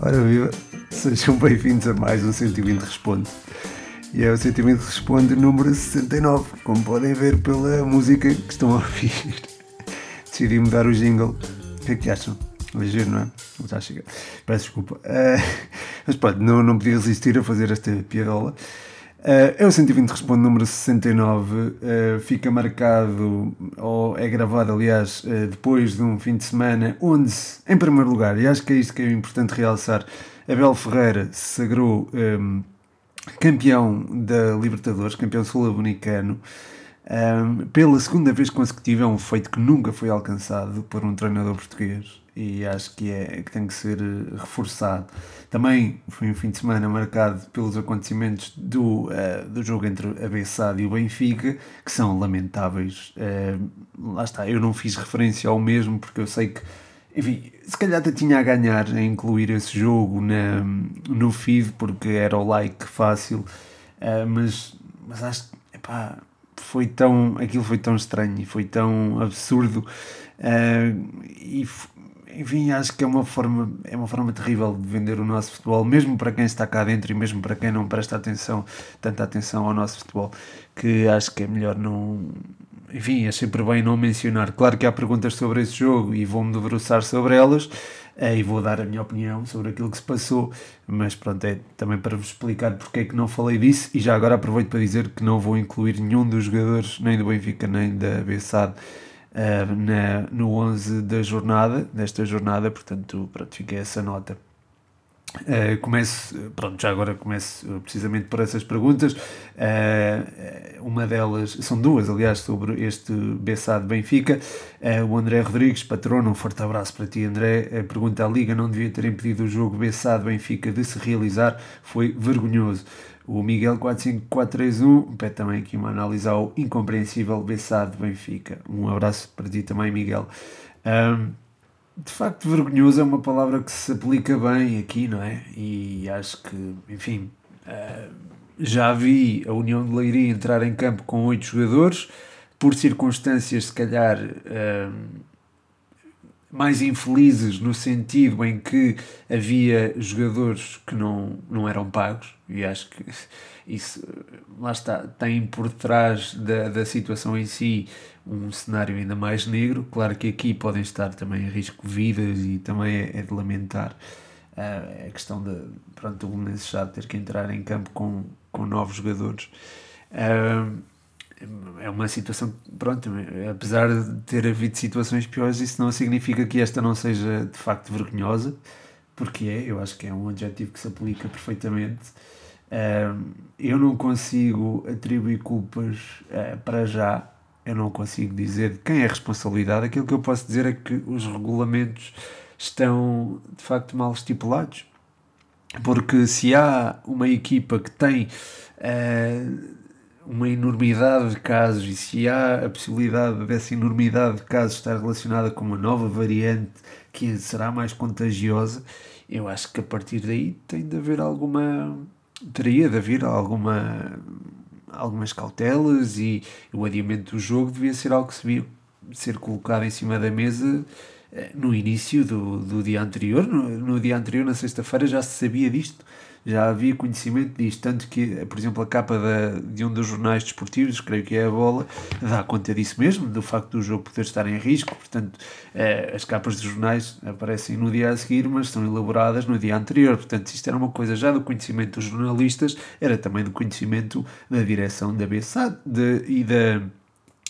Ora viva, sejam bem-vindos a mais um 120 Responde. E é o 120 Responde número 69, como podem ver pela música que estão a ouvir. Decidi mudar o jingle. O que é que acham? Ligeiro, não é? Já chega. Peço desculpa. Uh, mas pronto, não, não podia resistir a fazer esta piadola. Uh, é o 120 Responde número 69, uh, fica marcado, ou é gravado, aliás, uh, depois de um fim de semana, onde, em primeiro lugar, e acho que é isto que é importante realçar, Abel Ferreira se sagrou um, campeão da Libertadores, campeão sul-americano, um, pela segunda vez consecutiva, é um feito que nunca foi alcançado por um treinador português e acho que, é, que tem que ser eh, reforçado. Também foi um fim de semana marcado pelos acontecimentos do, uh, do jogo entre a Bessade e o Benfica, que são lamentáveis. Uh, lá está, eu não fiz referência ao mesmo porque eu sei que, enfim, se calhar até tinha a ganhar em incluir esse jogo na, no feed, porque era o like fácil, uh, mas, mas acho que, epá, foi tão, aquilo foi tão estranho e foi tão absurdo. Uh, e enfim, acho que é uma forma é uma forma terrível de vender o nosso futebol, mesmo para quem está cá dentro e mesmo para quem não presta atenção, tanta atenção ao nosso futebol, que acho que é melhor não. Enfim, é sempre bem não mencionar. Claro que há perguntas sobre esse jogo e vou-me debruçar sobre elas eh, e vou dar a minha opinião sobre aquilo que se passou, mas pronto, é também para vos explicar porque é que não falei disso e já agora aproveito para dizer que não vou incluir nenhum dos jogadores, nem do Benfica nem da Bessade na, no 11 da jornada, desta jornada, portanto, pronto, fica essa nota. Uh, começo, pronto, já agora começo precisamente por essas perguntas. Uh, uma delas, são duas, aliás, sobre este Bessade Benfica. Uh, o André Rodrigues, patrono, um forte abraço para ti, André. pergunta: a Liga não devia ter impedido o jogo Bessade Benfica de se realizar? Foi vergonhoso. O Miguel 45431 pede também aqui uma análise ao incompreensível Bessade Benfica. Um abraço para ti também, Miguel. De facto, vergonhoso é uma palavra que se aplica bem aqui, não é? E acho que, enfim, uh, já vi a União de Leiria entrar em campo com oito jogadores, por circunstâncias, se calhar. Uh, mais infelizes no sentido em que havia jogadores que não, não eram pagos, e acho que isso, lá está, tem por trás da, da situação em si um cenário ainda mais negro. Claro que aqui podem estar também em risco vidas e também é, é de lamentar uh, a questão de pronto, o Belenenses ter que entrar em campo com, com novos jogadores. Uh, é uma situação pronto, apesar de ter havido situações piores, isso não significa que esta não seja de facto vergonhosa, porque é, eu acho que é um adjetivo que se aplica perfeitamente. eu não consigo atribuir culpas para já, eu não consigo dizer de quem é a responsabilidade. Aquilo que eu posso dizer é que os regulamentos estão de facto mal estipulados, porque se há uma equipa que tem. Uh, uma enormidade de casos e se há a possibilidade dessa enormidade de casos estar relacionada com uma nova variante que será mais contagiosa, eu acho que a partir daí tem de haver alguma. teria de haver alguma. Algumas cautelas e o adiamento do jogo devia ser algo que se devia ser colocado em cima da mesa no início do, do dia anterior. No, no dia anterior, na sexta-feira, já se sabia disto já havia conhecimento disto, tanto que, por exemplo, a capa da, de um dos jornais desportivos, creio que é a Bola, dá conta disso mesmo, do facto do jogo poder estar em risco, portanto, eh, as capas dos jornais aparecem no dia a seguir, mas são elaboradas no dia anterior, portanto, isto era uma coisa já do conhecimento dos jornalistas, era também do conhecimento da direção da BSAD de, e da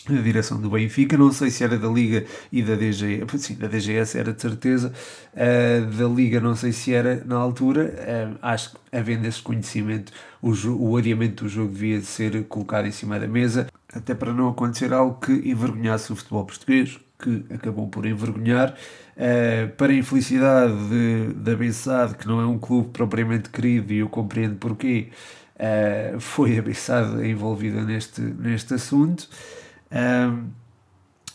da direção do Benfica, não sei se era da Liga e da DGS, sim, da DGS era de certeza, uh, da Liga não sei se era na altura, uh, acho que havendo esse conhecimento, o, o adiamento do jogo devia ser colocado em cima da mesa, até para não acontecer algo que envergonhasse o futebol português, que acabou por envergonhar, uh, para a infelicidade de, da Bessade, que não é um clube propriamente querido e eu compreendo porquê, foi a Bessade envolvida neste, neste assunto, um,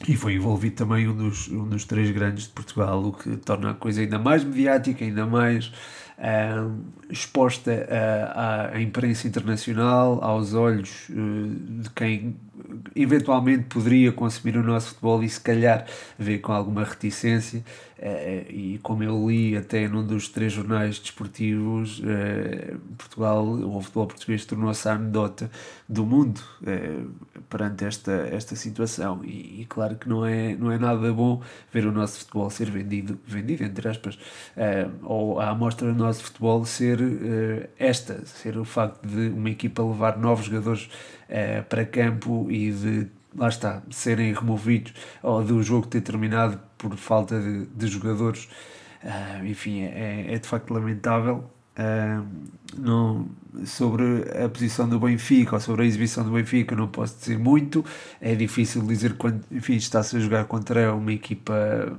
e foi envolvido também um dos, um dos três grandes de Portugal, o que torna a coisa ainda mais mediática, ainda mais exposta à, imprensa internacional, aos olhos de quem eventualmente poderia consumir o nosso futebol e se calhar ver com alguma reticência. Uh, e como eu li até num dos três jornais desportivos, uh, Portugal, o futebol português tornou-se a anedota do mundo perante esta, esta situação. E, claro que não é, não é nada bom ver o nosso futebol ser vendido, vendido entre aspas, ou a amostra do nosso futebol ser esta, ser o facto de uma equipa levar novos jogadores para campo e de lá está, serem removidos ou do jogo ter terminado por falta de, de jogadores. Uh, enfim, é, é, de facto lamentável. Uh, não, sobre a posição do Benfica ou sobre a exibição do Benfica não posso dizer muito. É difícil dizer quando está-se a jogar contra uma equipa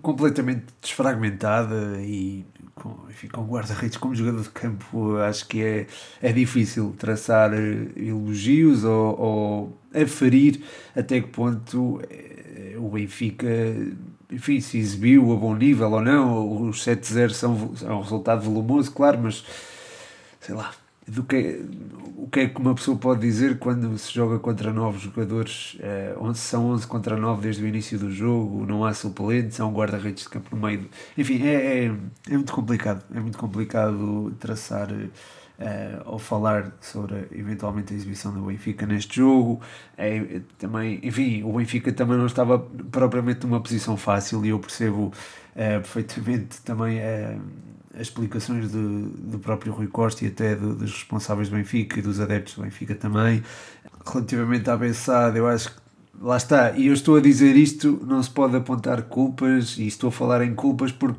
completamente desfragmentada e com, enfim, com guarda-redes como jogador de campo acho que é, é difícil traçar eh, elogios ou, ou aferir até que ponto eh, o Benfica enfim, se exibiu a bom nível ou não, os 7-0 são, são um resultado volumoso, claro, mas sei lá, do que, o que é que uma pessoa pode dizer quando se joga contra novos jogadores? É, são 11 contra 9 desde o início do jogo, não há suplentes, há um guarda-redes de campo no meio. Enfim, é, é, é, muito complicado. É muito complicado traçar uh, ou falar sobre eventualmente a exibição do Benfica neste jogo. É, também, enfim, o Benfica também não estava propriamente numa posição fácil e eu percebo uh, perfeitamente também. Uh, as explicações de, do próprio Rui Costa e até de, dos responsáveis do Benfica e dos adeptos do Benfica também. Relativamente à Bessade, eu acho que lá está, e eu estou a dizer isto, não se pode apontar culpas, e estou a falar em culpas porque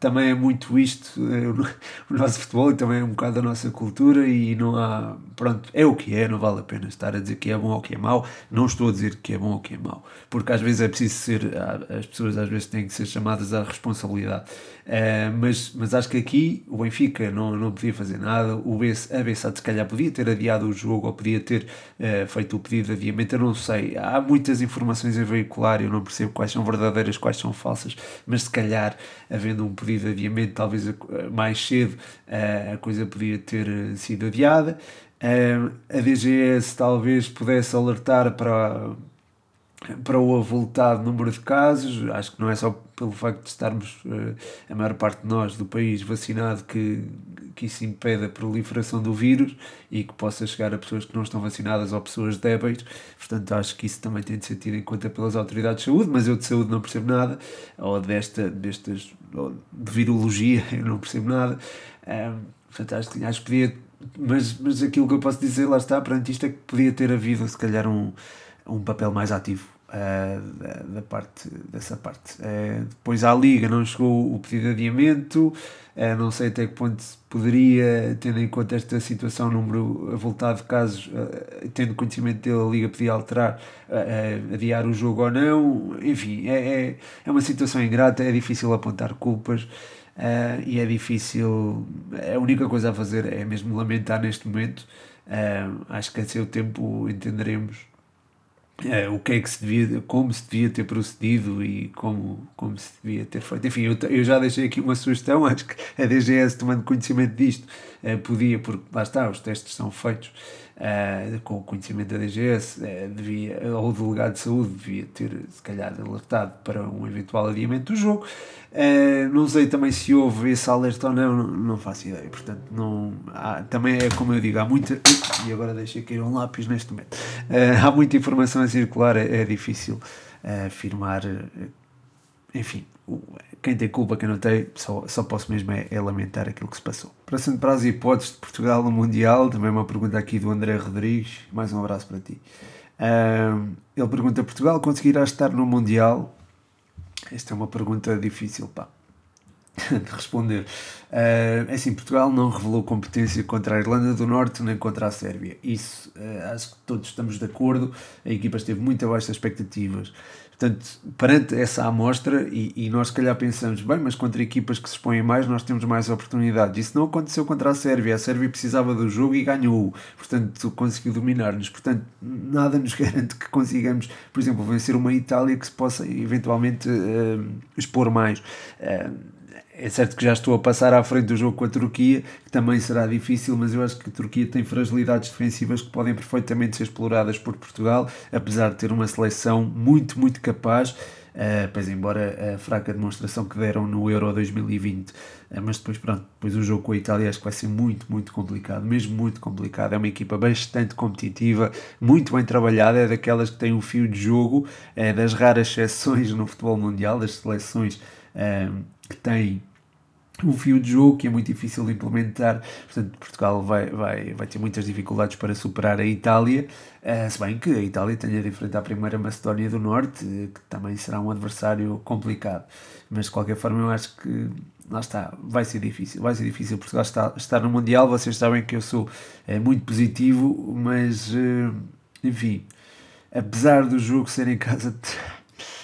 também é muito isto, é o, o, nosso futebol e também é um bocado a nossa cultura e não há, pronto, é o que é, não vale a pena estar a dizer que é bom ou que é mau, não estou a dizer que é bom ou que é mau, porque às vezes é preciso ser, as pessoas às vezes têm que ser chamadas à responsabilidade, uh, mas, mas acho que aqui o Benfica não, não podia fazer nada, o BC, a se calhar podia ter adiado o jogo ou podia ter uh, feito o pedido de adiamento, eu não sei, há muitas informações a veicular, eu não percebo quais são verdadeiras, quais são falsas, mas se calhar havendo um pedido pedido adiamento, talvez mais cedo a coisa podia ter eh, sido adiada. A DGS talvez pudesse alertar para, para o avultado número de casos. Acho que não é só pelo facto de estarmos, eh, a maior parte de nós do país, vacinado, que, que isso impede a proliferação do vírus e que possa chegar a pessoas que não estão vacinadas ou pessoas débeis. Portanto, acho que isso também tem de ser tido em conta pelas autoridades de saúde, mas eu de saúde não percebo nada, ou desta, destas, ou de virologia, eu não percebo nada. Portanto, acho, que, acho que podia. Mas, mas aquilo que eu posso dizer, lá está, perante isto, é que podia ter havido, se calhar, um, um papel mais ativo Uh, da, parte dessa parte. Uh, depois à Liga não chegou o pedido de adiamento, uh, não sei até que ponto poderia, tendo em conta esta situação, número avultado de casos, tendo conhecimento dele, a Liga podia alterar, adiar o jogo ou não. Enfim, é, é, é uma situação ingrata, é difícil apontar culpas. e é difícil, a única coisa a fazer é mesmo lamentar neste momento. acho que a seu tempo entenderemos é, o que é que se devia, como se devia ter procedido e como, como se devia ter feito. Enfim, eu, eu já deixei aqui uma sugestão, acho que a DGS, tomando conhecimento disto, eh, podia, porque lá está, os testes são feitos uh, com o conhecimento da DGS, eh, devia, ou o delegado de saúde devia ter, se calhar, alertado para um eventual adiamento do jogo. Uh, não sei também se houve esse alerta ou não, não, não faço ideia. Portanto, não, há, também é como eu digo, há muita. E agora deixei cair um lápis neste momento. há muita informação a circular, é, é difícil afirmar. Enfim, quem tem culpa, quem não tem, só, só posso mesmo é, é lamentar aquilo que se passou. Passando para as hipóteses de Portugal no Mundial, também uma pergunta aqui do André Rodrigues, mais um abraço para ti. Uh, ele pergunta: Portugal conseguirá estar no Mundial? Esta é uma pergunta difícil, pá, de responder. Uh, assim, Portugal não revelou competência contra a Irlanda do Norte nem contra a Sérvia. Isso uh, acho que todos estamos de acordo. A equipa esteve muito abaixo das expectativas. Portanto, perante essa amostra, e, e, nós se calhar pensamos, bem, mas contra equipas que se expõem mais, nós temos mais oportunidades. Isso não aconteceu contra a Sérvia. A Sérvia precisava do jogo e ganhou. Portanto, conseguiu dominar-nos. Portanto, nada nos garante que consigamos, por exemplo, vencer uma Itália que se possa eventualmente uh, expor mais. Uh, é certo que já estou a passar à frente do jogo com a Turquia, que também será difícil, mas eu acho que a Turquia tem fragilidades defensivas que podem perfeitamente ser exploradas por Portugal, apesar de ter uma seleção muito, muito capaz. Uh, pois embora a fraca demonstração que deram no Euro 2020, uh, eh, mas depois pronto, depois o jogo com a Itália acho que vai ser muito, muito complicado, mesmo muito complicado, é uma equipa bastante competitiva, muito bem trabalhada, é daquelas que tem um fio de jogo, é das raras exceções no futebol mundial, das seleções que têm um fio de jogo que é muito difícil de implementar, portanto Portugal vai, vai, vai ter muitas dificuldades para superar a Itália, uh, se bem que a Itália tenha de enfrentar a primeira Macedónia do Norte, que também será um adversário complicado, mas de qualquer forma eu acho que lá está, vai ser difícil, vai ser difícil. Portugal estar, estar no Mundial, vocês sabem que eu sou é, muito positivo, mas enfim, apesar do jogo ser em casa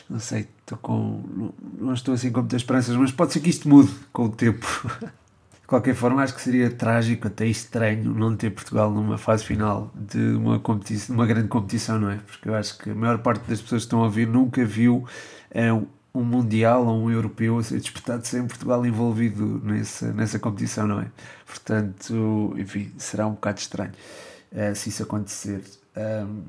não sei, estou com. Não, estou assim com muitas esperanças, mas pode ser que isto mude com o tempo. De qualquer forma, acho que seria trágico, até estranho, não ter Portugal numa fase final de uma, competição, uma grande competição, não é? Porque eu acho que a maior parte das pessoas que estão a ouvir nunca viu é, um Mundial ou um Europeu a ser disputado sem Portugal envolvido nessa, nessa competição, não é? Portanto, enfim, será um bocado estranho uh, se isso acontecer. Um,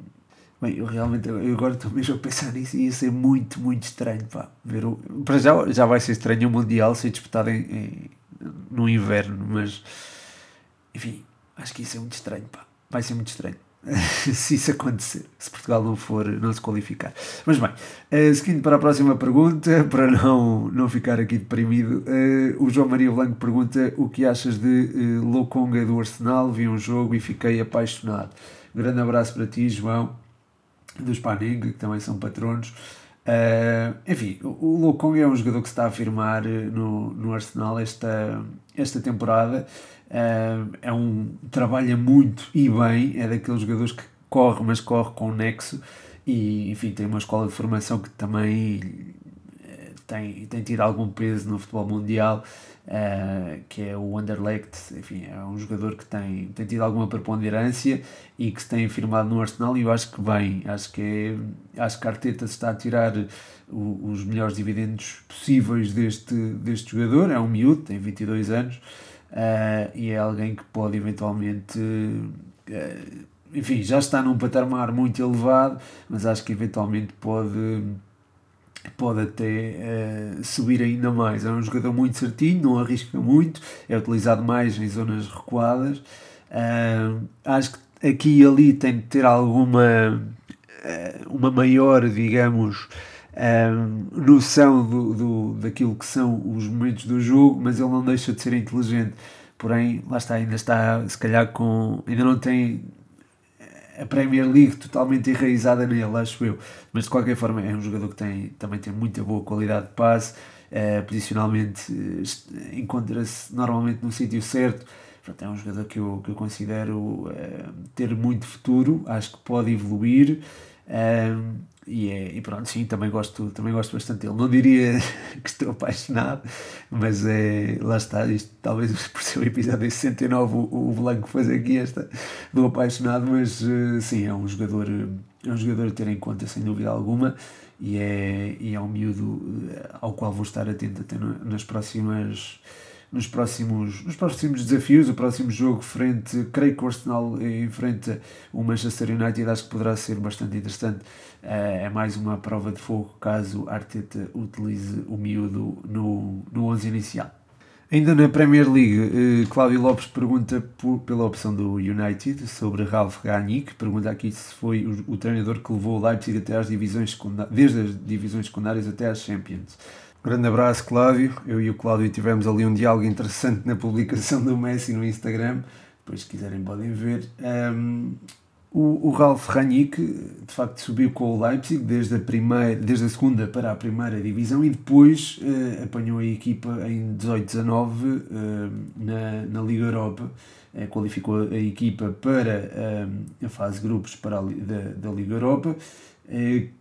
Bem, eu realmente eu agora estou mesmo a pensar nisso e ia ser muito, muito estranho. Pá, ver o, para já, já vai ser estranho o Mundial ser disputado em, em, no inverno, mas enfim, acho que isso é muito estranho. Pá. Vai ser muito estranho se isso acontecer, se Portugal não for, não se qualificar. Mas bem, uh, seguindo para a próxima pergunta, para não, não ficar aqui deprimido, uh, o João Maria Blanco pergunta o que achas de uh, Lokonga do Arsenal, vi um jogo e fiquei apaixonado. Grande abraço para ti, João dos Paning, que também são patronos. Uh, enfim, o Locong é um jogador que se está a afirmar eh, no, no Arsenal esta, esta temporada. Uh, é um trabalha muito e bem, é daqueles jogadores que corre, mas corre com nexo e enfim tem uma escola de formação que também tem, tem tido algum peso no futebol mundial uh, que é o Anderlecht, enfim, é um jogador que tem, tem tido alguma preponderância e que se tem firmado no Arsenal e eu acho que bem, acho que é, acho que a Arteta está a tirar o, os melhores dividendos possíveis deste, deste jogador, é um miúdo, tem 22 anos uh, e é alguém que pode eventualmente uh, enfim, já está num patamar muito elevado, mas acho que eventualmente pode pode até uh, subir ainda mais. É um jogador muito certinho, não arrisca muito, é utilizado mais em zonas recuadas. Uh, acho que aqui e ali tem de ter alguma uh, uma maior, digamos, noção do, do, daquilo que são os momentos do jogo, mas ele não deixa de ser inteligente. Porém, lá está, ainda está, se calhar, com. ainda não tem a Premier League totalmente enraizada nele, acho eu. Mas de qualquer forma é um jogador que tem, também tem muita boa qualidade de passe, uh, posicionalmente uh, encontra-se normalmente no sítio certo. Portanto, é um jogador que eu, que eu considero uh, ter muito futuro, acho que pode evoluir. E, é, e pronto, sim, também gosto, também gosto bastante dele. Não diria que estou apaixonado, mas é, lá está, isto talvez por ser o episódio 69 o, o Blanco faz aqui esta do apaixonado, mas uh, sim, é um jogador, é um jogador a ter em conta sem dúvida alguma e é, e é um miúdo eh, ao qual vou estar atento até nas próximas nos próximos, nos próximos desafios, o próximo jogo frente, creio que o Arsenal enfrenta o Manchester United, acho que poderá ser bastante interessante. É mais uma prova de fogo caso Arteta utilize o miúdo no, no 11 inicial. Ainda na Premier League, uh, Cláudio Lopes pergunta por, pela opção do United sobre Ralf Rangnick. Pergunta aqui se foi o, o treinador que levou o Leipzig até às divisões desde as divisões secundárias até às Champions. Grande abraço, Cláudio. Eu e o Cláudio tivemos ali um diálogo interessante na publicação do Messi no Instagram. Depois, se quiserem, podem ver. Um, o, o Ralf Rangnick, de facto, subiu com o Leipzig desde a, primeira, desde a segunda para a primeira divisão e depois uh, apanhou a equipa em 18-19 uh, na, na Liga Europa. Uh, qualificou a equipa para a fase grupos para a, da, da Liga Europa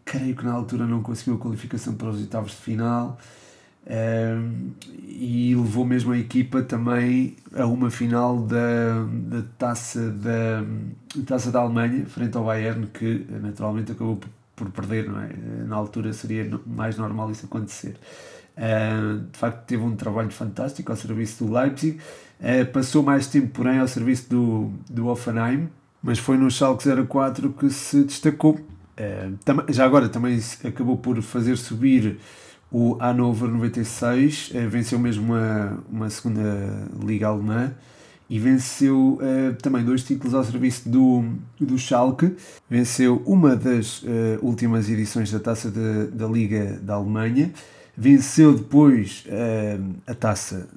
creio que na altura não conseguiu a qualificação para os oitavos de final e levou mesmo a equipa também a uma final da, da taça da, taça da Alemanha frente ao Bayern que naturalmente acabou por, perder não é? na altura seria mais normal isso acontecer Uh, de facto, teve um trabalho fantástico ao serviço do Leipzig. Uh, passou mais tempo, porém, ao serviço do, do Offenheim, mas foi no Schalke 04 que se destacou. Já agora também acabou por fazer subir o Hannover 96, venceu mesmo uma, uma segunda liga alemã e venceu uh, também dois títulos ao serviço do, do Schalke. Venceu uma das uh, últimas edições da taça de, da Liga da Alemanha. Venceu depois uh, a taça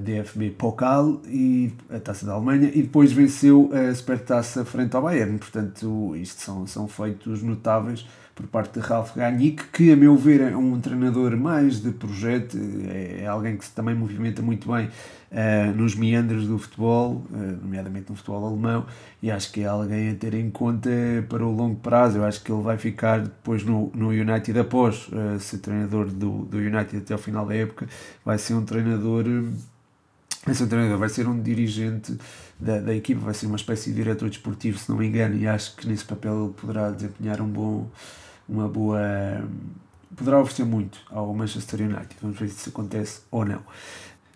DFB Pokal e a taça da Alemanha e depois venceu a Supertaça frente ao Bayern. Portanto, isto são, são feitos notáveis por parte de Ralf Rangnick, que a meu ver é um treinador mais de projeto, é, é alguém que se também movimenta muito bem uh, nos meandros do futebol, uh, nomeadamente no futebol alemão, e acho que é alguém a ter em conta para o longo prazo. Eu acho que ele vai ficar depois no, no United após uh, ser treinador do, do United até ao final da época, vai ser um treinador. Vai ser um treinador, vai ser um dirigente da, da equipa, vai ser uma espécie de diretor desportivo, se não me engano, e acho que nesse papel ele poderá desempenhar um bom, uma boa. poderá oferecer muito ao Manchester United. Vamos ver se isso acontece ou não.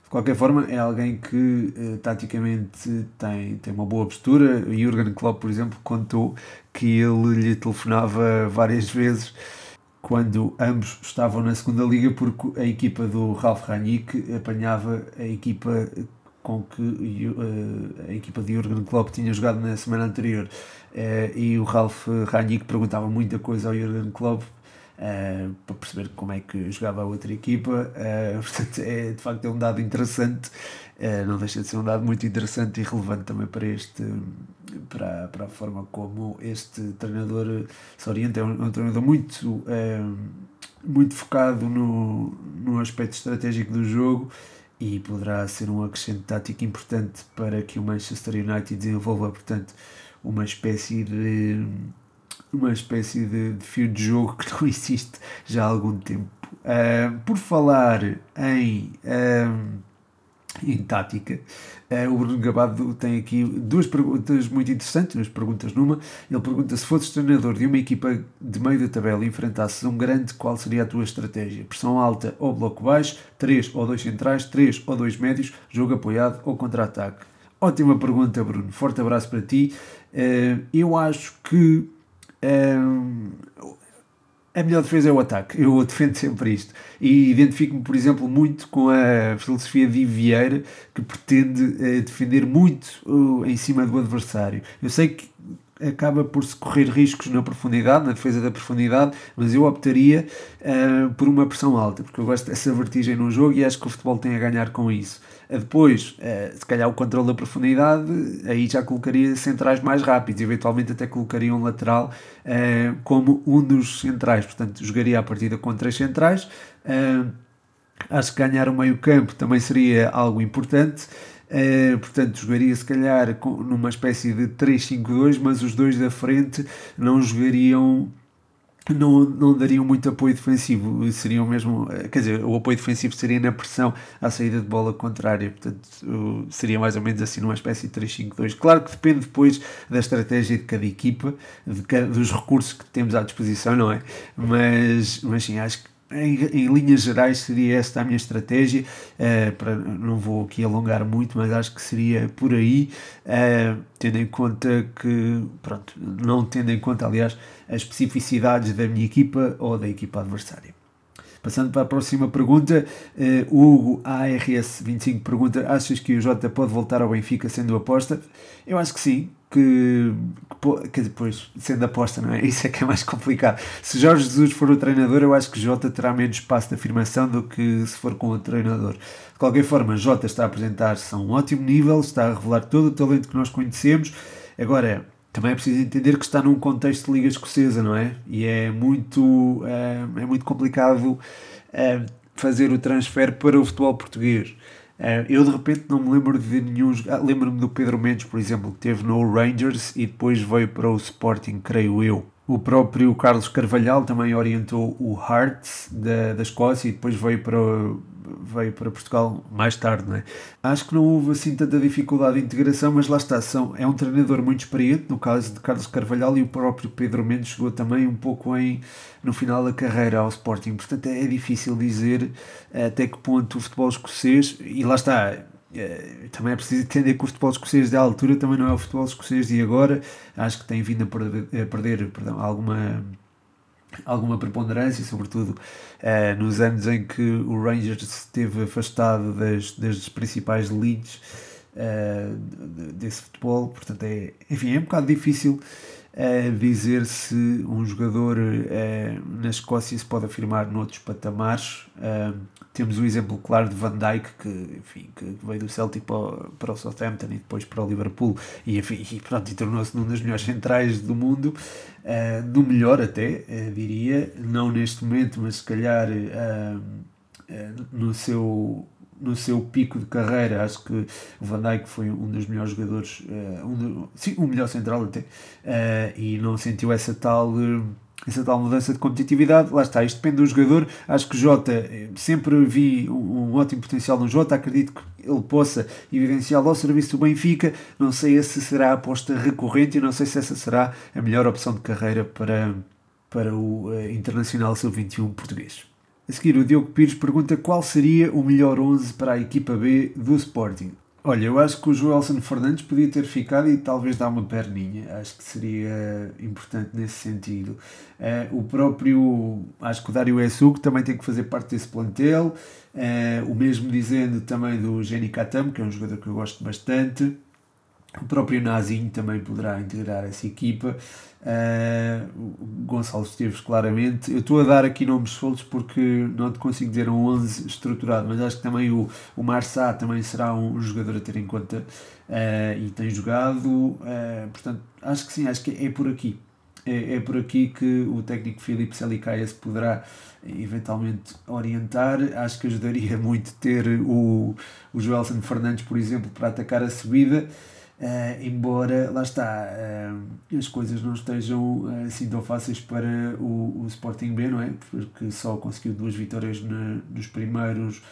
De qualquer forma, é alguém que eh, taticamente tem, tem uma boa postura. Jurgen Klopp, por exemplo, contou que ele lhe telefonava várias vezes quando ambos estavam na segunda liga porque a equipa do Ralf Rangnick apanhava a equipa com que uh, a equipa de Jurgen Klopp tinha jogado na semana anterior uh, e o Ralf Rangnick perguntava muita coisa ao Jurgen Klopp uh, para perceber como é que jogava a outra equipa. Portanto é de facto é um dado interessante. Não deixa de ser um dado muito interessante e relevante também para este para, para a forma como este treinador se orienta. É um, um treinador muito muito focado no, no aspecto estratégico do jogo e poderá ser um acrescente tático importante para que o Manchester United desenvolva, portanto, uma espécie de uma espécie de, de fio de jogo que não existe já há algum tempo. Uh, por falar em uh, em tática. Uh, o Bruno Gabado tem aqui duas perguntas muito interessantes, duas perguntas numa. Ele pergunta se fosses treinador de uma equipa de meio da tabela e enfrentasses um grande, qual seria a tua estratégia? Pressão alta ou bloco baixo, 3 ou 2 centrais, 3 ou 2 médios, jogo apoiado ou contra-ataque? Ótima pergunta, Bruno. Forte abraço para ti. Uh, eu acho que uh, a melhor defesa é o ataque. Eu defendo sempre isto. E identifico-me, por exemplo, muito com a filosofia de Vieira, que pretende uh, defender muito em cima do adversário. Eu sei que acaba por se correr riscos na profundidade, na defesa da profundidade, mas eu optaria por uma pressão alta, porque eu gosto dessa vertigem no jogo e acho que o futebol tem a ganhar com isso. Uh, depois, uh, se calhar o controle da profundidade, aí já colocaria centrais mais rápidos, eventualmente até colocaria um lateral como um dos centrais, portanto jogaria a partida com três centrais. acho que ganhar o meio campo também seria algo importante. Portanto, jogaria se calhar numa espécie de 3-5-2, mas os dois da frente não jogariam. Não, não dariam muito apoio defensivo, seriam mesmo, eh, quer dizer, o apoio defensivo seria na pressão à saída de bola contrária, portanto, seria mais ou menos assim numa espécie de 3-5-2. Claro que depende depois da estratégia de cada equipa, de cada, dos recursos que temos à disposição, não é? Mas, mas sim, acho que em, em, linhas gerais seria esta a minha estratégia uh, para, não vou aqui alongar muito mas acho que seria por aí uh, tendo em conta que pronto, não tendo em conta aliás as especificidades da minha equipa ou da equipa adversária Passando para a próxima pergunta, uh, Hugo ARS25 pergunta: Achas que o Jota pode voltar ao Benfica sendo aposta? Eu acho que sim, que, que depois, sendo aposta, não é? Isso é que é mais complicado. Se Jorge Jesus for o treinador, eu acho que Jota terá menos espaço de afirmação do que se for com o treinador. De qualquer forma, Jota está a apresentar-se a um ótimo nível, está a revelar todo o talento que nós conhecemos. Agora, também é preciso entender que está num contexto de Liga Escocesa, não é? E é muito, é, é muito complicado é, fazer o transfer para o futebol português. É, eu de repente não me lembro de nenhum. Ah, lembro-me do Pedro Mendes, por exemplo, que teve no Rangers e depois veio para o Sporting, creio eu. O próprio Carlos Carvalhal também orientou o Hearts da, da Escócia e depois veio para, veio para Portugal mais tarde, não é? Acho que não houve assim tanta dificuldade de integração, mas lá está, são, é um treinador muito experiente, no caso de Carlos Carvalhal, e o próprio Pedro Mendes chegou também um pouco em, no final da carreira ao Sporting, portanto é, é difícil dizer até que ponto o futebol escocês, e lá está, é, também é preciso entender que o futebol escocês da altura também não é o futebol escocês de agora. Acho que tem vindo a perder, a perder perdão, alguma, alguma preponderância, sobretudo uh, nos anos em que o Rangers esteve afastado das, das principais leads uh, desse futebol. Portanto, é, enfim, é um bocado difícil a dizer se um jogador uh, na Escócia se pode afirmar noutros patamares. Temos o exemplo claro de Van Dijk, que, enfim, que veio do Celtic para, para o Southampton e depois para o Liverpool e, enfim, e, pronto, e tornou-se um dos melhores centrais do mundo, do melhor até, diria, não neste momento, mas se calhar no seu no seu pico de carreira, acho que o Van Dijk foi um dos melhores jogadores, uh, um do, sim, o melhor central até, uh, e não sentiu essa tal, uh, essa tal mudança de competitividade. Lá está, isto depende do jogador. Acho que Jota, sempre vi um, um ótimo potencial no Jota, acredito que ele possa evidenciá-lo ao serviço do Benfica. Não sei se será a aposta recorrente e não sei se essa será a melhor opção de carreira para, para o Internacional Sub-21 português. A seguir, o Diogo Pires pergunta qual seria o melhor 11 para a equipa B do Sporting. Olha, eu acho que o Joelson Fernandes podia ter ficado e talvez dar uma perninha. Acho que seria importante nesse sentido. Uh, o próprio, acho que o Dário Essugo também tem que fazer parte desse plantel. Uh, o mesmo dizendo também do Jenny Katam, que é um jogador que eu gosto bastante. O próprio Nazinho também poderá integrar essa equipa. Uh, Gonçalo Esteves, claramente. Eu estou a dar aqui nomes soltos porque não te consigo dizer um 11 estruturado, mas acho que também o, o Marçá também será um jogador a ter em conta uh, e tem jogado. Uh, portanto, acho que sim, acho que é por aqui. É, é por aqui que o técnico Filipe Selicaia poderá eventualmente orientar. Acho que ajudaria muito ter o, o Joelson Fernandes, por exemplo, para atacar a subida. Uh, embora, lá está, uh, as coisas não estejam uh, assim tão fáceis para o, o Sporting B, não é? Porque só conseguiu duas vitórias na, nos primeiros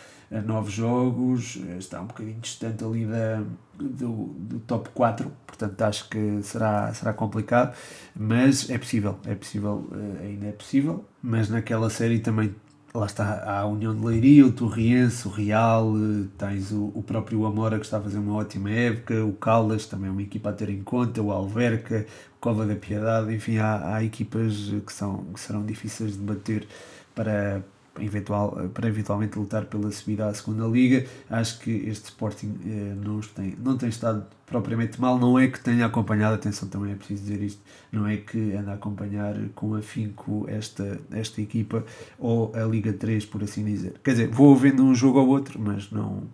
nove jogos, está um bocadinho distante ali da, do, do top 4, portanto acho que será, será complicado, mas é possível, é possível, ainda é possível, mas naquela série também lá está a União de Leiria, o Torriense, o Real, eh, tens o, o próprio Amora que está a fazer uma ótima época, o Caldas também é uma equipa a ter em conta, o Alverca, o Cova da Piedade, enfim, há, há equipas que, são, que serão difíceis de bater para, eventual, para eventualmente lutar pela subida à segunda liga. Acho que este Sporting eh, não, tem, não tem estado propriamente mal, não é que tenha acompanhado, atenção também é preciso dizer isto, não é que anda a acompanhar com afinco esta, esta equipa ou a Liga 3, por assim dizer. Quer dizer, vou vendo um jogo ou outro, mas não,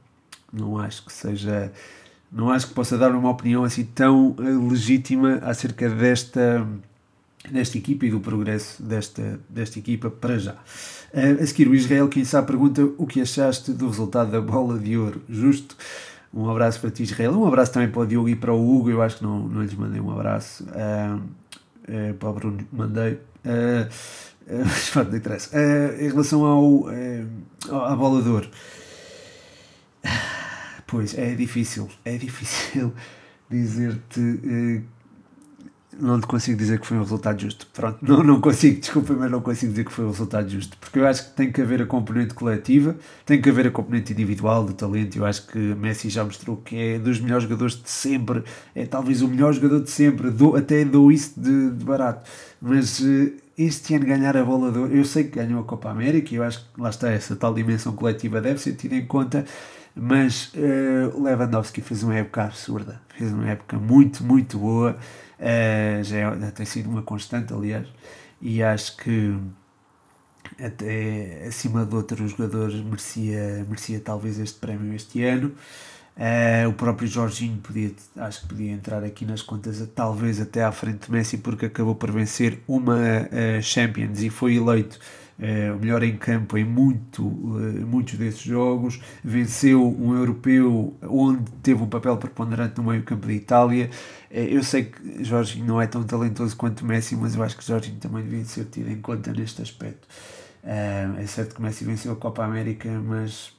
não acho que seja. Não acho que possa dar uma opinião assim tão eh, legítima acerca desta, desta equipa e do progresso desta, desta equipa para já. Uh, a seguir, o Israel, sabe, pergunta o que achaste do resultado da bola de ouro. Justo. Um abraço para ti, Israel. Um abraço também para o Diogo e para o Hugo. Eu acho que não, não lhes mandei um abraço. Uh, uh, para o Bruno mandei. Mas uh, não interessa. Em relação ao, à bola de ouro. Pois, é difícil. É difícil dizer-te não te consigo dizer que foi um resultado justo. Pronto, não, não consigo, desculpa, mas não consigo dizer que foi um resultado justo. Porque eu acho que tem que haver a componente coletiva, tem que haver a componente individual do talento. Eu acho que Messi já mostrou que é dos melhores jogadores de sempre, é talvez o melhor jogador de sempre. Dou, até dou isso de, de barato. Mas uh, este ano ganhar a bola de ouro, eu sei que ganhou a Copa América e eu acho que lá está, essa tal dimensão coletiva deve ser tida em conta. Mas uh, Lewandowski fez uma época absurda, fez uma época muito, muito boa. Uh, já, é, já tem sido uma constante, aliás, e acho que até acima de outros jogadores merecia, merecia talvez este prémio este ano. Uh, o próprio Jorginho podia, acho que podia entrar aqui nas contas, talvez até à frente de Messi, porque acabou por vencer uma uh, Champions e foi eleito uh, o melhor em campo em muito, muitos desses jogos. Venceu um europeu onde teve um papel preponderante no meio-campo da Itália. eu sei que Jorginho não é tão talentoso quanto Messi, mas eu acho que Jorginho também devia ser tido em conta neste aspecto. é certo que Messi venceu a Copa América, mas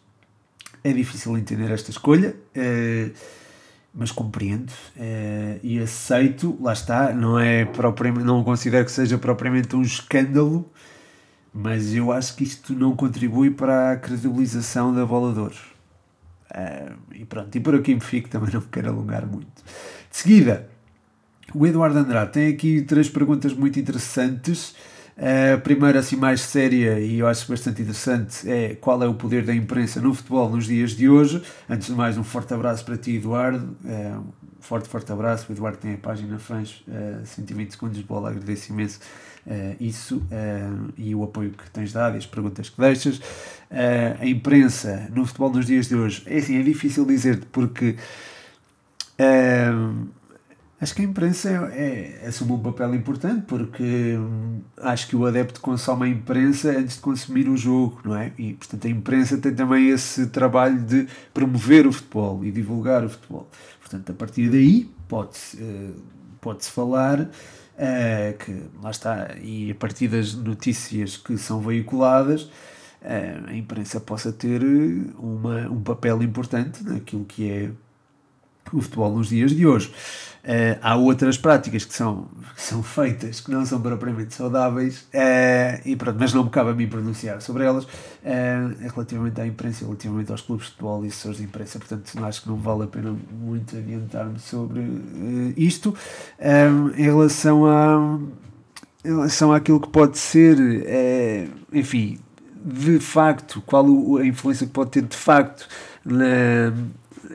é difícil entender esta escolha, mas compreendo e aceito, lá está, não é propriamente, não considero que seja propriamente um escândalo, mas eu acho que isto não contribui para a credibilização da ouro. Uh, e pronto, e por aqui me fico, também não me quero alongar muito. De seguida, o Eduardo Andrade tem aqui três perguntas muito interessantes. A primeira, assim, mais séria e eu acho bastante interessante é qual é o poder da imprensa no futebol nos dias de hoje. Antes de mais, um forte abraço para ti, Eduardo. Um forte, forte abraço. O Eduardo tem a página fãs, uh, 120 segundos de bola. Agradeço imenso isso uh, e o apoio que tens dado e as perguntas que deixas. Uh, a imprensa no futebol nos dias de hoje, é assim, é difícil dizer porque Acho que a imprensa é, é, assume um papel importante porque hum, acho que o adepto consome a imprensa antes de consumir o jogo, não é? E portanto a imprensa tem também esse trabalho de promover o futebol e divulgar o futebol. Portanto, a partir daí pode-se uh, pode falar uh, que lá está, e a partir das notícias que são veiculadas, uh, a imprensa possa ter uma, um papel importante naquilo que é o futebol nos dias de hoje. Uh, há outras práticas que são, que são feitas que não são propriamente saudáveis, uh, e pronto, mas não me cabe a mim pronunciar sobre elas, uh, relativamente à imprensa, relativamente aos clubes de futebol e assessores de imprensa, portanto acho que não vale a pena muito adiantar-me sobre isto. em relação a em relação àquilo que pode ser, enfim, de facto, qual a influência que pode ter de facto na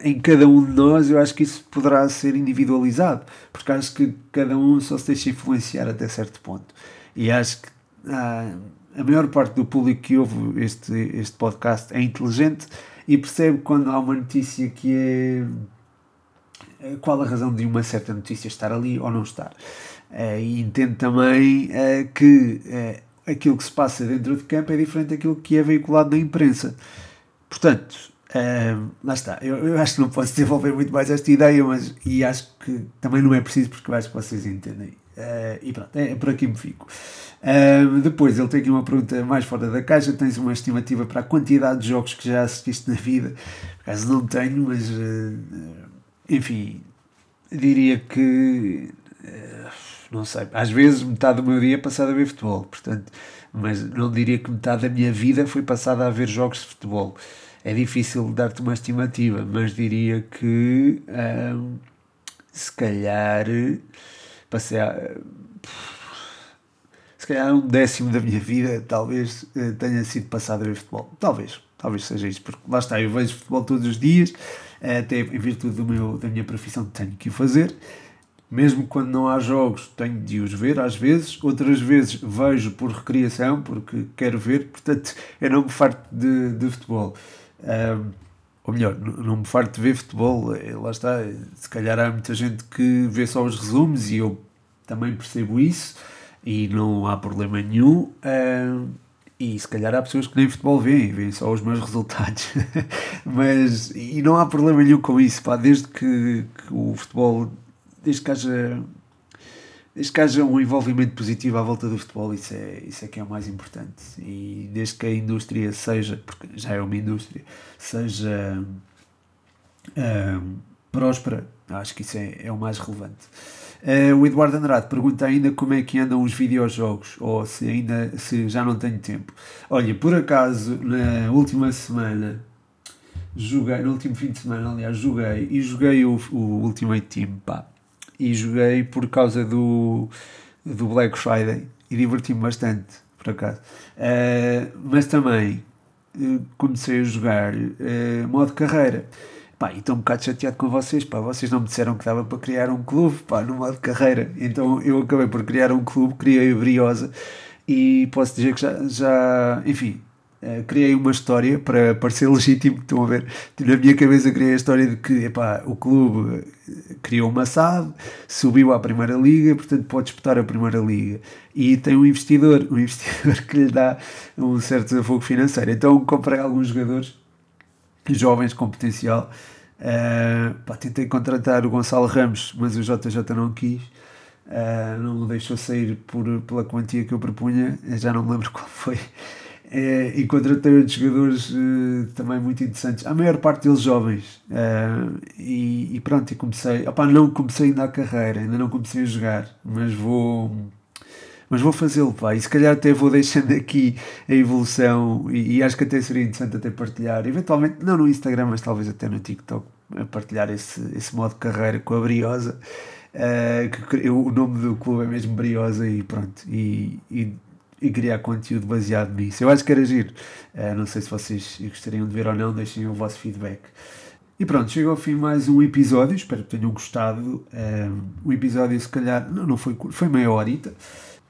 em cada um de nós, eu acho que isso poderá ser individualizado, porque acho que cada um só se deixa influenciar até certo ponto. E acho que ah, a maior parte do público que ouve este, este podcast é inteligente e percebe quando há uma notícia que é. Qual a razão de uma certa notícia estar ali ou não estar. Uh, e entende também uh, que aquilo que se passa dentro de campo é diferente daquilo que é veiculado na imprensa. Portanto, Uh, lá está, eu, eu, acho que não posso desenvolver muito mais esta ideia, mas e acho que também não é preciso porque acho que vocês entendem. Uh, e pronto, é, é, por aqui me fico. Uh, depois ele tem aqui uma pergunta mais fora da caixa: tens uma estimativa para a quantidade de jogos que já assististe na vida? Por acaso não tenho, mas enfim, diria que não sei, às vezes metade do meu dia é passado a ver futebol, portanto, mas não diria que metade da minha vida foi passada a ver jogos de futebol é difícil dar-te uma estimativa, mas diria que hum, se calhar passei a, se calhar um décimo da minha vida talvez eh, tenha sido passado a ver futebol. Talvez, talvez seja isso, porque lá está, eu vejo futebol todos os dias, até em virtude do meu, da minha profissão tenho que o fazer. Mesmo quando não há jogos, tenho de os ver às vezes, outras vezes vejo por recriação, porque quero ver, portanto eu não me farto de, de futebol. Ou melhor, não me farto de ver futebol, eh, lá está, se calhar há muita gente que vê só os resumos e eu também percebo isso e não há problema nenhum. Um, e se calhar há pessoas que nem futebol veem, veem só os meus resultados. Mas, e não há problema nenhum com isso, pá, desde que, que o futebol, desde que haja desde que haja um envolvimento positivo à volta do futebol, isso é, isso é que é o mais importante. E desde que a indústria seja, porque já é uma indústria, seja um, próspera, acho que isso é, é o mais relevante. Uh, o Eduardo Andrade pergunta ainda como é que andam os videojogos, ou se ainda se já não tenho tempo. Olha, por acaso, na última semana, joguei, no último fim de semana, aliás, joguei e joguei o, o Ultimate Team, pá e joguei por causa do, do Black Friday e diverti-me bastante, por acaso. Uh, mas também uh, comecei a jogar uh, modo carreira. Pá, e estou um bocado chateado com vocês, pá, vocês não me disseram que dava para criar um clube, pá, no modo carreira. Então eu acabei por criar um clube, criei a Briosa e posso dizer que já, já enfim, Uh, criei uma história para parecer legítimo. Estão a ver? Na minha cabeça criei a história de que epá, o clube eh, criou uma SAD, subiu à Primeira Liga, portanto pode disputar a Primeira Liga. E tem um investidor, um investidor que lhe dá um certo desafogo financeiro. Então comprei alguns jogadores jovens com potencial. Uh, pá, tentei contratar o Gonçalo Ramos, mas o JJ não quis. Uh, não o deixou sair por, pela quantia que eu propunha, eu já não me lembro qual foi. É, e contratei outros jogadores uh, também muito interessantes, a maior parte deles jovens. Uh, e, e, pronto, e comecei. Opa, não comecei ainda a carreira, ainda não comecei a jogar, mas vou. Mas vou fazê-lo, pá, e se calhar até vou deixando aqui a evolução, e, e, acho que até seria interessante até partilhar, eventualmente, não no Instagram, mas talvez até no TikTok, partilhar esse, esse modo de carreira com a Briosa, uh, que o nome do clube é mesmo Briosa, e pronto, e, e e criar conteúdo baseado nisso. Eu acho que era giro. Uh, não sei se vocês gostariam de ver ou não, deixem o vosso feedback. E pronto, chega ao fim mais um episódio, espero que tenham gostado. Uh, o episódio, se calhar, não, não foi, foi meia horita.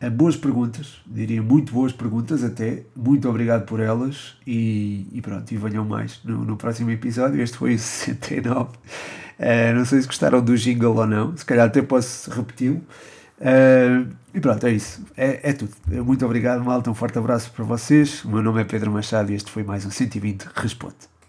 Uh, boas perguntas, diria muito boas perguntas até. Muito obrigado por elas e, e pronto, e venham mais no, no próximo episódio. Este foi o 69. Uh, não sei se gostaram do jingle ou não, se calhar até posso repeti-lo. Uh, e pronto, é isso. É, é tudo. Muito obrigado, malta. Um forte abraço para vocês. O meu nome é Pedro Machado e este foi mais um 120 Responde.